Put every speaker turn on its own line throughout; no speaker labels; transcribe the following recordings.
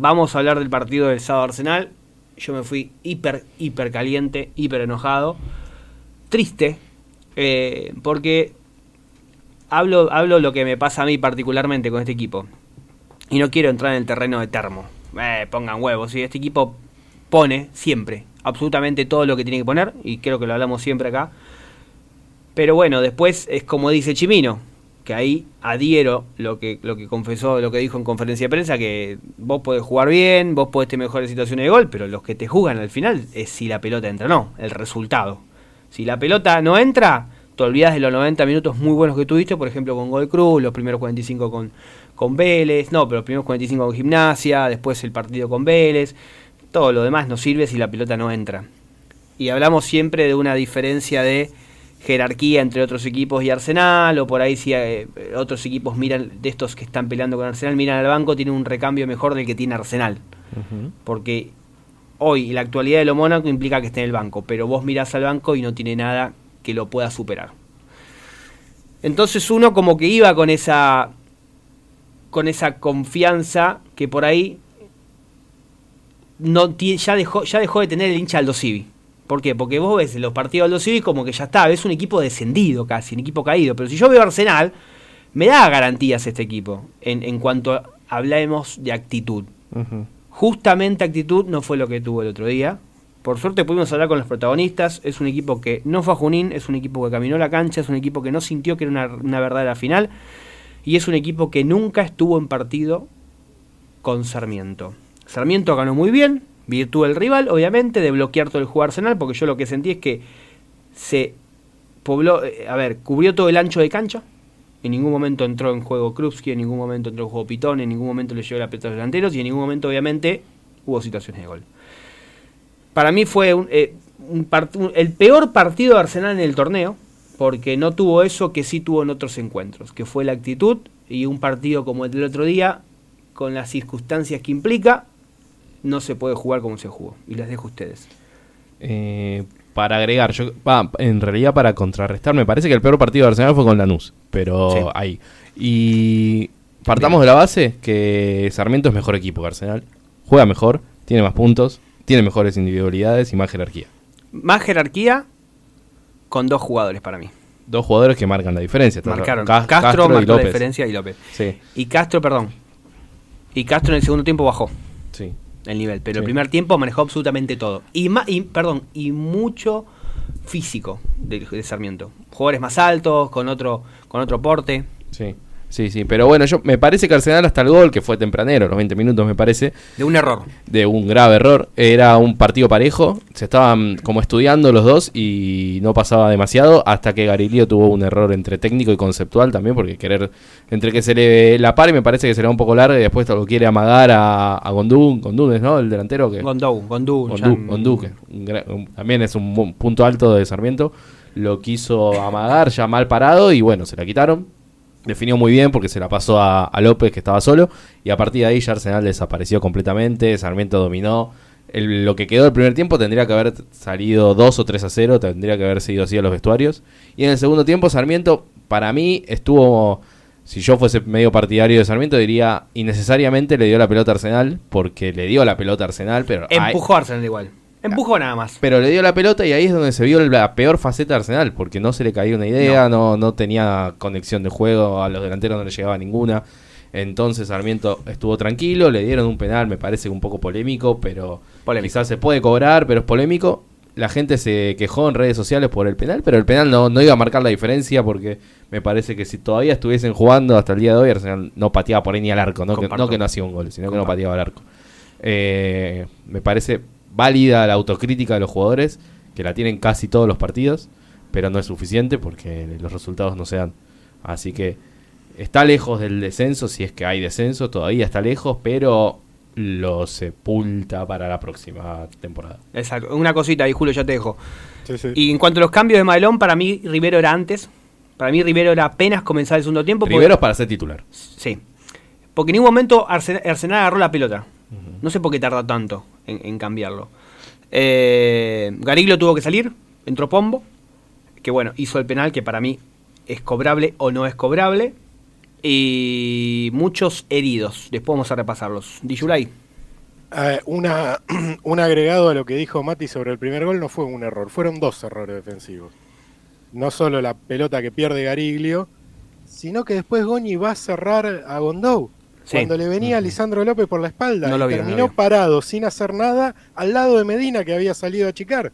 vamos a hablar del partido del sábado Arsenal. Yo me fui hiper, hiper caliente, hiper enojado. Triste, eh, porque hablo, hablo lo que me pasa a mí particularmente con este equipo. Y no quiero entrar en el terreno de termo. Eh, pongan huevos. ¿sí? Este equipo pone siempre, absolutamente todo lo que tiene que poner. Y creo que lo hablamos siempre acá. Pero bueno, después es como dice Chimino, que ahí adhiero lo que, lo que confesó, lo que dijo en conferencia de prensa, que vos podés jugar bien, vos podés tener mejores situaciones de gol, pero los que te jugan al final es si la pelota entra o no, el resultado. Si la pelota no entra, te olvidas de los 90 minutos muy buenos que tuviste, por ejemplo con Gol Cruz, los primeros 45 con, con Vélez, no, pero los primeros 45 con Gimnasia, después el partido con Vélez, todo lo demás no sirve si la pelota no entra. Y hablamos siempre de una diferencia de jerarquía entre otros equipos y Arsenal, o por ahí si eh, otros equipos miran, de estos que están peleando con Arsenal, miran al banco, tienen un recambio mejor del que tiene Arsenal. Porque hoy la actualidad de lo Mónaco implica que esté en el banco, pero vos mirás al banco y no tiene nada que lo pueda superar. Entonces uno como que iba con esa con esa confianza que por ahí no ya dejó ya dejó de tener el hincha Aldo Civi. ¿Por qué? Porque vos ves los partidos Aldo Civi como que ya está, ves un equipo descendido casi, un equipo caído. Pero si yo veo Arsenal, me da garantías este equipo en, en cuanto hablemos de actitud. Justamente actitud no fue lo que tuvo el otro día. Por suerte pudimos hablar con los protagonistas. Es un equipo que no fue a Junín, es un equipo que caminó la cancha, es un equipo que no sintió que era una, una verdadera final. Y es un equipo que nunca estuvo en partido con Sarmiento. Sarmiento ganó muy bien, virtud del rival, obviamente, de bloquear todo el juego Arsenal, porque yo lo que sentí es que se pobló, eh, a ver, cubrió todo el ancho de cancha. En ningún momento entró en juego Krupski, en ningún momento entró en juego Pitón, en ningún momento le llegó la pelota a los delanteros y en ningún momento, obviamente, hubo situaciones de gol para mí fue eh, el peor partido de Arsenal en el torneo, porque no tuvo eso que sí tuvo en otros encuentros, que fue la actitud y un partido como el del otro día, con las circunstancias que implica, no se puede jugar como se jugó. Y les dejo a ustedes.
Eh, para agregar, yo, en realidad para contrarrestar, me parece que el peor partido de Arsenal fue con Lanús, pero ahí. Y partamos de la base que Sarmiento es mejor equipo que Arsenal, juega mejor, tiene más puntos, tiene mejores individualidades y más jerarquía.
Más jerarquía con dos jugadores para mí.
Dos jugadores que marcan la diferencia.
Marcaron. Castro, marcó la diferencia y López. Sí. Y Castro, perdón. Y Castro en el segundo tiempo bajó. Sí. El nivel. Pero el primer tiempo manejó absolutamente todo. Y, y perdón, y mucho físico de, de Sarmiento. Jugadores más altos, con otro, con otro porte.
Sí. Sí, sí, pero bueno, yo me parece que Arsenal hasta el gol, que fue tempranero, los 20 minutos me parece.
De un error.
De un grave error. Era un partido parejo, se estaban como estudiando los dos y no pasaba demasiado hasta que Garilio tuvo un error entre técnico y conceptual también, porque querer, entre que se le la par y me parece que será un poco larga y después lo quiere amagar a, a Gondú, Gondú, ¿no? El delantero que...
Gondú, Gondú.
Gondú, que también es un punto alto de Sarmiento. Lo quiso amagar ya mal parado y bueno, se la quitaron definió muy bien porque se la pasó a, López que estaba solo y a partir de ahí ya Arsenal desapareció completamente, Sarmiento dominó. lo que quedó del primer tiempo tendría que haber salido 2 o 3 a 0, tendría que haber sido así a los vestuarios. Y en el segundo tiempo Sarmiento para mí estuvo, si yo fuese medio partidario de Sarmiento diría innecesariamente le dio la pelota a Arsenal porque le dio la pelota a Arsenal, pero...
Empujó a Arsenal igual. Empujó nada más.
Pero le dio la pelota y ahí es donde se vio la peor faceta de Arsenal, porque no se le caía una idea, no. no, tenía conexión de juego, a los delanteros no le llegaba ninguna. Entonces Sarmiento estuvo tranquilo, le dieron un penal, me parece un poco polémico, pero quizás se puede cobrar, pero es polémico. La gente se quejó en redes sociales por el penal, pero el penal no, no iba a marcar la diferencia porque me parece que si todavía estuviesen jugando hasta el día de hoy, Arsenal no pateaba por ahí ni al arco, no, que, no que no hacía un gol, sino que no pateaba al arco. Eh, me parece válida la autocrítica de los jugadores, que la tienen casi todos los partidos, pero no es suficiente porque los resultados no se dan. Así que está lejos del descenso, si es que hay descenso, todavía está lejos, pero lo sepulta para la próxima temporada.
Exacto. Una cosita ahí, Julio, ya te dejo. Y en cuanto a los cambios de Madelón, para mí Rivero era antes. Para mí Rivero era apenas comenzar el segundo tiempo.
Rivero es para ser titular.
Sí. Porque en ningún momento Arsenal, agarró la pelota. No sé por qué tarda tanto en, cambiarlo. Eh, Gariglo tuvo que salir, entró Pombo, que bueno, hizo el penal que para mí es cobrable o no es cobrable. Y muchos heridos, después vamos a repasarlos. Dijulay.
Eh, una, un agregado a lo que dijo Mati sobre el primer gol no fue un error, fueron dos errores defensivos. No solo la pelota que pierde Gariglio, sino que después Goñi va a cerrar a Gondou. Cuando le venía a Lisandro López por la espalda,
No lo
y
vio, no
terminó
lo
parado sin hacer nada al lado de Medina que había salido a achicar.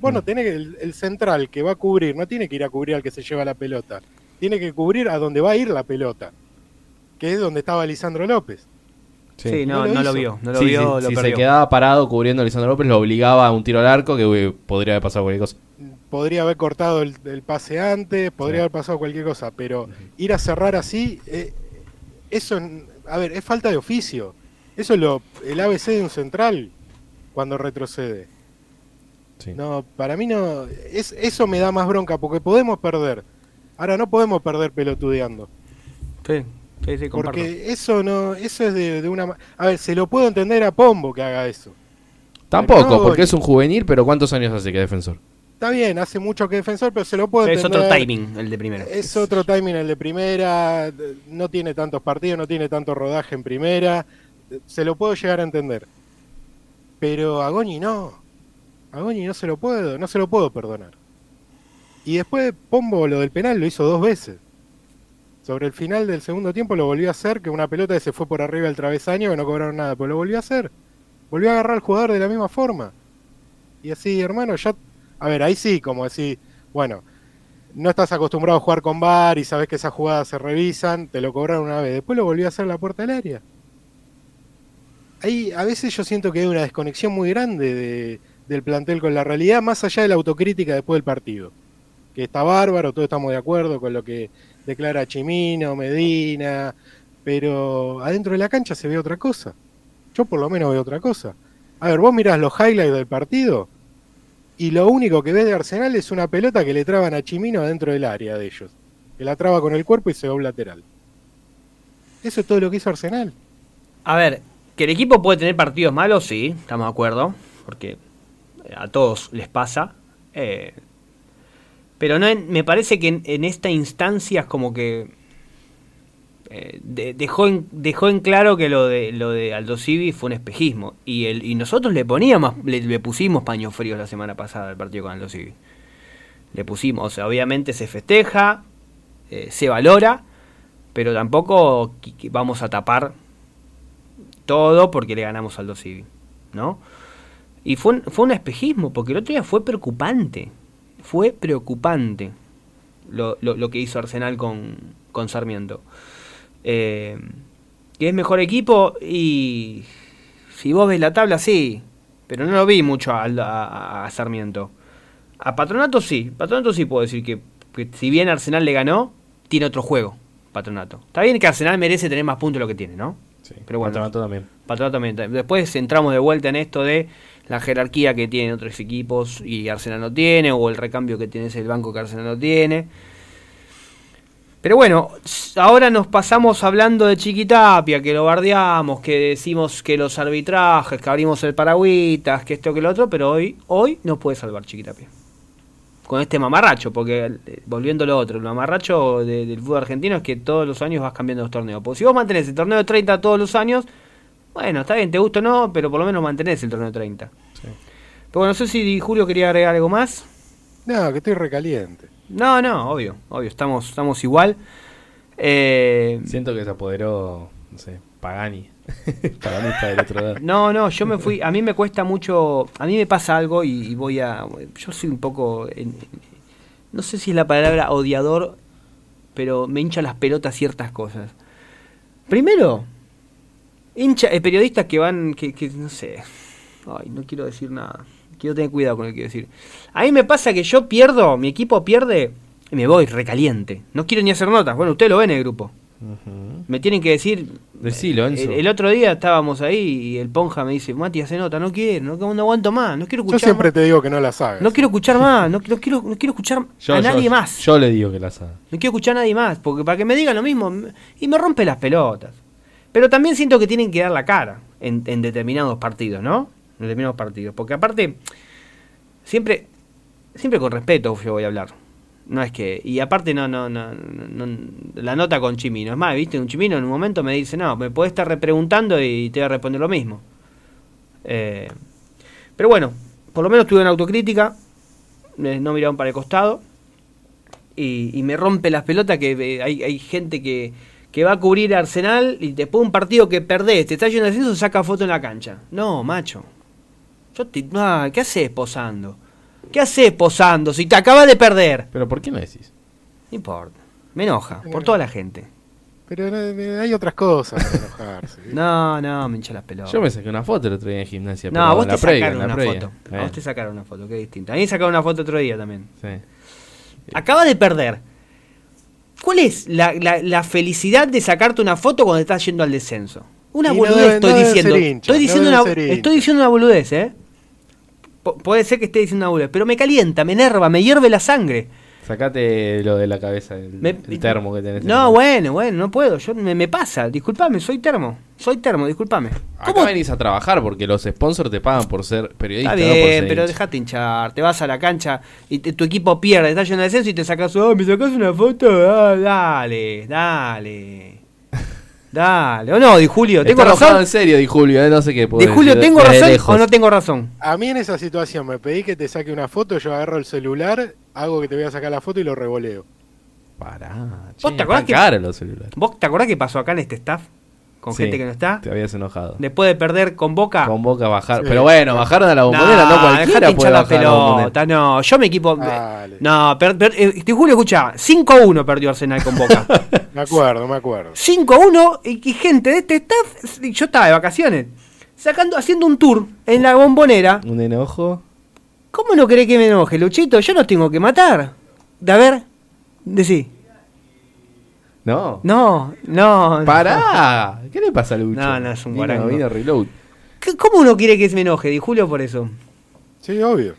Bueno, tenés que el, el central que va a cubrir, no tiene que ir a cubrir al que se lleva la pelota, tiene que cubrir a donde va a ir la pelota, que es donde estaba Lisandro López.
Sí,
No
no,
lo
no lo
hizo.
vio. No lo
Sí,
vio,
sí,
lo
si se quedaba parado cubriendo a Lisandro López, lo obligaba a un tiro al arco que uy, podría haber pasado cualquier cosa.
podría haber cortado el, el pase antes, podría
Sí.
haber pasado cualquier cosa, pero ir a cerrar así, eh, eso, a ver, es falta de oficio. Eso es lo, el ABC de un central cuando retrocede.
Sí.
No, para mí no, es, eso me da más bronca porque podemos perder. Ahora no podemos perder pelotudeando.
Sí, sí, sí, comparto.
Porque eso no, eso es de, de una... ma- A ver, se lo puedo entender a Pombo que haga eso.
Tampoco,
No,
porque
y-
es un juvenil, pero ¿cuántos años hace que es defensor?
Está bien, hace mucho que defensor, pero se lo puedo
es otro timing el de primero.
Es otro timing el de primera, no tiene tantos partidos, no tiene tanto rodaje en primera, se lo puedo llegar a entender. Pero a Goñi no. A Goñi no se lo puedo, no se lo puedo perdonar. Y después Pombo lo del penal lo hizo dos veces. Sobre el final del segundo tiempo lo volvió a hacer, que una pelota que se fue por arriba del travesaño, que no cobraron nada, pero lo volvió a hacer. Volvió a agarrar al jugador de la misma forma. Y así, hermano, ya... A ver, ahí sí, como decir, bueno, no estás acostumbrado a jugar con VAR y sabes que esas jugadas se revisan, te lo cobraron una vez, después lo volvió a hacer la puerta del área. Ahí a veces yo siento que hay una desconexión muy grande de- del plantel con la realidad, más allá de la autocrítica después del partido. Que está bárbaro, todos estamos de acuerdo con lo que declara Chimino, Medina, pero adentro de la cancha se ve otra cosa. Yo por lo menos veo otra cosa. A ver, vos mirás los highlights del partido y lo único que ves de Arsenal es una pelota que le traban a Chimino adentro del área de ellos. Que la traba con el cuerpo y se va un lateral. Eso es todo lo que hizo Arsenal.
A ver, que el equipo puede tener partidos malos, sí, estamos de acuerdo, porque a todos les pasa. eh, pero no me parece que en, en esta instancia es como que eh, de- dejó, en, dejó en claro que lo de lo de Aldo Civi fue un espejismo. Y, el, y nosotros le poníamos, le, pusimos paños fríos la semana pasada al partido con Aldo Civi. Le pusimos, o sea, obviamente se festeja, eh, se valora, pero tampoco vamos a tapar todo porque le ganamos al Civi, ¿no? Y fue un, fue un espejismo, porque el otro día fue preocupante, fue preocupante lo, lo- lo que hizo Arsenal con, con Sarmiento. Eh, que es mejor equipo y si vos ves la tabla, sí, pero no lo vi mucho a, a- a Sarmiento. A Patronato sí, Patronato sí puedo decir que, que si bien Arsenal le ganó, tiene otro juego, Patronato. Está bien que Arsenal merece tener más puntos de lo que tiene, ¿no?
Sí,
Pero bueno.
Patronato también.
Patronato también. Después entramos de vuelta en esto de la jerarquía que tienen otros equipos y Arsenal no tiene, o el recambio que tiene el banco que Arsenal no tiene. Pero bueno, ahora nos pasamos hablando de Chiquitapia, que lo bardeamos, que decimos que los arbitrajes, que abrimos el paragüitas, que esto que lo otro, pero hoy, hoy no puede salvar Chiquitapia. Con este mamarracho, porque eh, volviendo a lo otro, el mamarracho de- del fútbol argentino es que todos los años vas cambiando los torneos. Porque si vos mantenés el torneo de 30 todos los años, bueno, está bien, te gusta o no, pero por lo menos mantenés el torneo de 30.
Sí.
Pero bueno, no sé si Julio quería agregar algo más.
No, que estoy recaliente.
No, no, obvio, obvio, estamos, estamos igual. Eh,
Siento que se apoderó, no sé, Pagani. Pagani está del otro lado.
no, no, yo me fui, a mí me cuesta mucho, a mí me pasa algo y, y voy a, yo soy un poco, en- no sé si es la palabra odiador, pero me hincha las pelotas ciertas cosas. Primero, hincha, eh, periodistas que van, que, que no sé, ay, no quiero decir nada, quiero tener cuidado con lo que quiero decir. A mí me pasa que yo pierdo, mi equipo pierde y me voy recaliente. No quiero ni hacer notas, bueno, ustedes lo ven en el grupo. Me tienen que decir.
Decilo, Enzo.
El, el otro día estábamos ahí y el Ponja me dice, Mati, hace nota, no quiero, no, no aguanto más, no quiero
Yo
escuchar
siempre
más.
te digo que no las hagas.
No quiero escuchar más, no, no quiero, no quiero escuchar
Yo-
a
yo-
nadie más.
Yo le digo que la sabe.
No quiero escuchar a nadie más, porque para que me digan lo mismo, y me rompe las pelotas. Pero también siento que tienen que dar la cara en, en determinados partidos, ¿no? En determinados partidos. Porque aparte, siempre, siempre con respeto yo voy a hablar. No es que, y aparte no, no, no, no- la nota con Chimino. Es más, viste, un Chimino en un momento me dice, no, me podés estar repreguntando y te voy a responder lo mismo. Eh, pero bueno, por lo menos tuve una autocrítica, eh, no miraron para el costado. Y, me rompe las pelotas que eh, hay, hay gente que, que va a cubrir Arsenal y después de un partido que perdés, te está yendo de ascenso, saca foto en la cancha. No, macho. Yo te, no, ¿Qué haces posando? ¿Qué haces posando si te acabas de perder?
Pero ¿por qué no decís?
No importa. Me enoja, por toda la gente.
Pero eh, hay otras cosas para enojarse.
No, no, me hincha las pelotas.
Yo me saqué una foto el otro día en gimnasia.
No,
pero
a vos te
previa,
sacaron una
previa.
foto. A
Eh,
vos te sacaron una foto, es distinto. A mí me sacaron una foto otro día también.
sí.
Acaba de perder. ¿Cuál es la, la- la felicidad de sacarte una foto cuando estás yendo al descenso? Una
Y no
boludez estoy
no
diciendo.
hincha,
estoy,
no
diciendo
debe
una, estoy diciendo una boludez, ¿eh? Pu- puede ser que esté diciendo una boludez, pero me calienta, me enerva, me hierve la sangre.
Sacate lo de la cabeza, el,
Me-
el termo que tenés.
No, bueno, bueno, no puedo. Yo me, me pasa. Disculpame, soy termo. Soy termo, disculpame.
Acá venís a trabajar porque los sponsors te pagan por ser periodista.
Está
no por
bien,
ser
pero dejate hinchar. Te vas a la cancha y te- tu equipo pierde, está lleno de descenso y te sacas, oh, me sacas una foto. Ah, dale, dale. Dale. O no, Di Julio,
Está
¿tengo
enojado
razón?
en serio, Di Julio, eh, no sé qué. puedo
Di Julio,
decir
¿tengo razón
lejos.
o no tengo razón?
A mí en esa situación me pedí que te saque una foto, yo agarro el celular, hago que te voy a sacar la foto y lo revoleo.
Pará,
¿Vos
che,
te acordás que-
los celulares.
¿Vos te acordás qué pasó acá en este staff? Con
Sí,
gente que no está.
Te habías enojado.
Después de perder con Boca.
Con Boca bajar.
Sí.
Pero bueno, bajaron a la bombonera, no, cualquiera
dejate
puede
la
bajar a la
pelota. No, yo me equipo.
Dale.
No, per, per- eh, Julio, escucha. 5-1 perdió Arsenal con Boca.
Me acuerdo, me acuerdo.
5-1 y, y gente de este staff, yo estaba de vacaciones, sacando, haciendo un tour en la bombonera.
Un enojo.
¿Cómo no querés que me enoje, Luchito? Yo no tengo que matar. De a ver, decí.
No.
No, no.
¡Pará! ¿Qué le pasa a Lucho?
No, no, es un
Vino-
guarango.
vino reload.
¿Qué- ¿Cómo uno quiere que se me enoje, Di Julio, por eso?
Sí, obvio.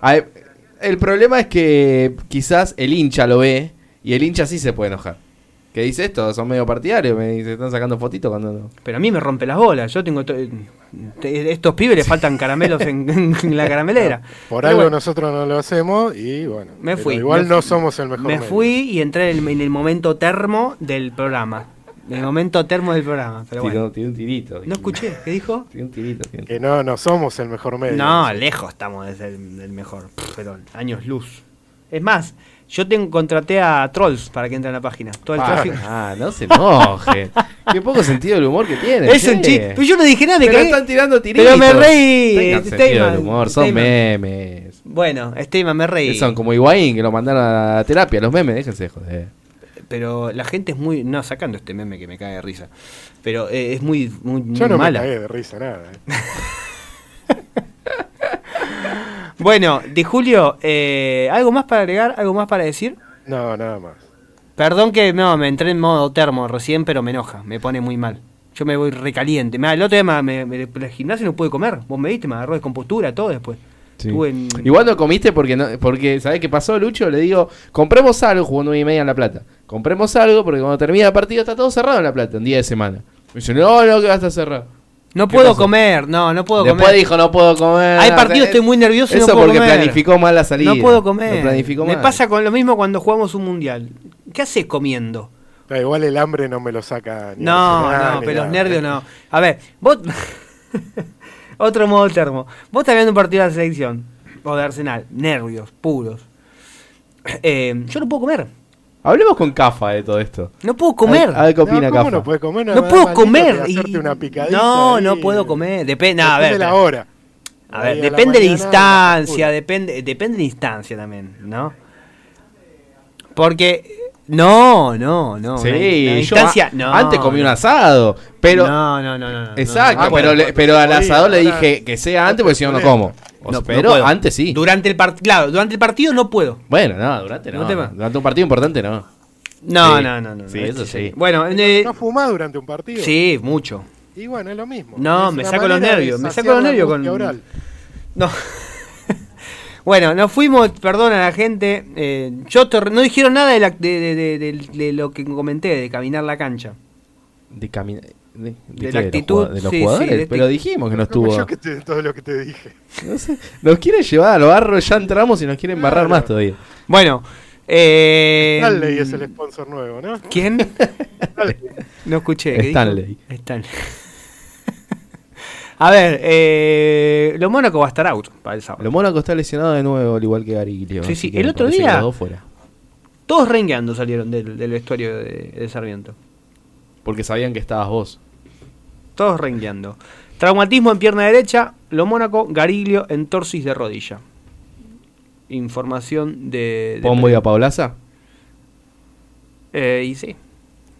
A ver, el problema es que quizás el hincha lo ve y el hincha sí se puede enojar. ¿Qué dice esto? Son medio partidarios, me dice, están sacando fotitos cuando no.
Pero a mí me rompe las bolas. Yo tengo. to- te- estos pibes les faltan caramelos en, en la caramelera.
Por
Pero
algo
bueno.
nosotros no lo hacemos y bueno.
Me fui.
Igual
me
no
fui.
somos el mejor.
Me
medio.
fui y entré en el, en el momento termo del programa. En el momento termo del programa. Pero
Tiró-
bueno.
Tiene un tirito.
No escuché. ¿Qué dijo?
Tiene un tirito. tiene un
Que no, no somos el mejor medio.
No, lejos estamos de ser el mejor. Pero años luz. Es más, yo tengo, contraté a Trolls para que entre en la página. Todo el
Ah,
tráfico.
Ah, no se enoje. Qué poco sentido del humor que tiene.
Es un chiste. Pero yo no dije nada,
Pero
cagué.
están tirando tiritos.
Pero me reí.
Tengan sentido del humor, son
Steyman.
memes.
Bueno, Steyman, me reí.
Son como Higuaín que lo mandaron a la terapia. Los memes, déjense de joder.
Pero la gente es muy. No, sacando este meme que me cae de risa. Pero eh, es muy, muy, muy
Yo no
mala.
me cagué de risa nada. eh.
Bueno, de Julio, eh, ¿algo más para agregar? ¿Algo más para decir?
No, nada más.
Perdón que no, me entré en modo termo recién, pero me enoja, me pone muy mal. Yo me voy recaliente. El otro día me, me- el gimnasio no pude comer. Vos me viste, me agarró descompostura, todo después. En-
Igual no comiste porque, no, porque ¿sabés qué pasó, Lucho? Le digo, compremos algo, jugó 9 y media en La Plata. Compremos algo porque cuando termina el partido está todo cerrado en La Plata, un día de semana. Me dice, no, no, que va a estar cerrado.
No
¿Qué
puedo
pasó?
comer, no, no puedo
Después
comer.
dijo, no puedo comer.
Hay
O
partidos,
sea,
estoy muy nervioso y no
Eso
puedo
porque
comer.
planificó mal la salida.
No puedo comer.
Lo planificó
me
mal.
pasa con lo mismo cuando jugamos un mundial. ¿Qué haces comiendo?
Da, igual el hambre no me lo saca ni
No,
Arsenal,
no,
ni
pero los
nada.
nervios no. A ver, vos. Otro modo termo. Vos estás viendo un partido de la selección o de Arsenal. Nervios puros. Eh, yo no puedo comer.
Hablemos con Cafa de todo esto.
No puedo comer.
A ver qué opina
No, ¿cómo
Cafa.
no puedes comer?
no puedo comer. y-
una
no,
ahí.
no puedo comer. Depende, a ver.
Depende de la hora.
A ver,
la
depende de la instancia, depende, depende de la instancia también, ¿no? Porque no, no, no.
Sí, yo
instancia, no,
antes comí un asado, pero
no, no, no, no, no,
exacto,
no, no,
pero, le- pero al
Ahí,
asado le dije que sea antes porque si no no como. O
No,
pero antes sí.
Durante el partido, claro, durante el partido no puedo.
Bueno, no, durante no.
No te va.
Durante un partido importante no.
No,
Sí.
no, no, no.
Sí, eso sí.
Bueno, eh,
¿No fumás durante un partido?
sí, mucho.
Y bueno, es lo mismo.
No, me saco los nervios, me saco los nervios con-
oral.
No. bueno, nos fuimos, perdón a la gente. eh, yo te- no dijeron nada de, la- de, de- de- de- de lo que comenté, de caminar la cancha.
De caminar. De, de
De
qué,
la actitud,
de los
sí, sí,
jugadores.
de este-
Pero dijimos que no estuvo.
yo que te- todo lo que te dije.
No sé, nos quiere llevar al barro, ya entramos y nos quieren barrar
Claro.
más todavía.
Bueno, eh,
Stanley es el sponsor nuevo, ¿no?
¿Quién?
Stanley.
No escuché. ¿qué dijo?
Stanley.
Stanley. A ver, eh, lo Mónaco va a estar out para el sábado.
Lo Mónaco está lesionado de nuevo, al igual que Gariglio.
Sí, sí, el otro día-
fuera.
Todos rengueando salieron del, del vestuario de, de Sarmiento.
Porque sabían que estabas vos.
Todos rengueando. Traumatismo en pierna derecha, lo Mónaco, Gariglio en torsis de rodilla. Información de... de
¿Pombo y a Paulaza?
Eh, y sí,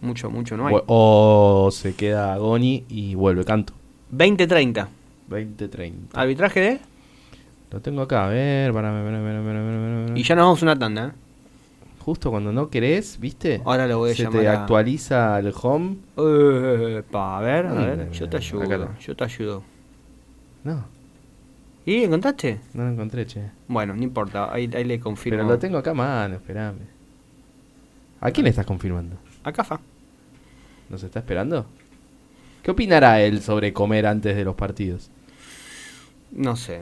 mucho, mucho no hay.
O, se queda Goni y vuelve Canto.
20-30.
20-30.
Arbitraje de...
Lo tengo acá, a ver, para.
Y ya nos vamos a una tanda. ¿eh?
Justo cuando no querés, ¿viste?
Ahora lo voy a
Se
llamar
te
a-
actualiza el home.
Epa, a ver, a
Mira,
ver,
mira,
yo te
acá
ayudo,
está.
yo te ayudo.
No,
¿Y encontraste?
no lo encontré, che.
Bueno, no importa, ahí, ahí le confirmo.
Pero lo tengo acá a mano, esperame. ¿A quién le estás confirmando?
A Cafa.
¿Nos está esperando? ¿Qué opinará él sobre comer antes de los partidos?
No sé,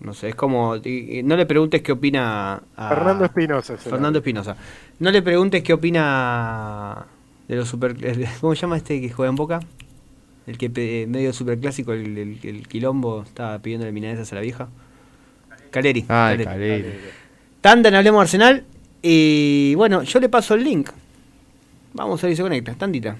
no sé, es como... y- y no le preguntes qué opina a...
Fernando Espinosa.
Fernando Espinosa. No le preguntes qué opina de los super... ¿Cómo se llama este que juega en Boca? El que pe- medio superclásico, el, el, el quilombo, estaba pidiendo milanesas a la vieja. Caleri.
Ah. Caleri.
Tanda en Hablemos Arsenal. Y bueno, yo le paso el link. Vamos a ver si se conecta. Tandita.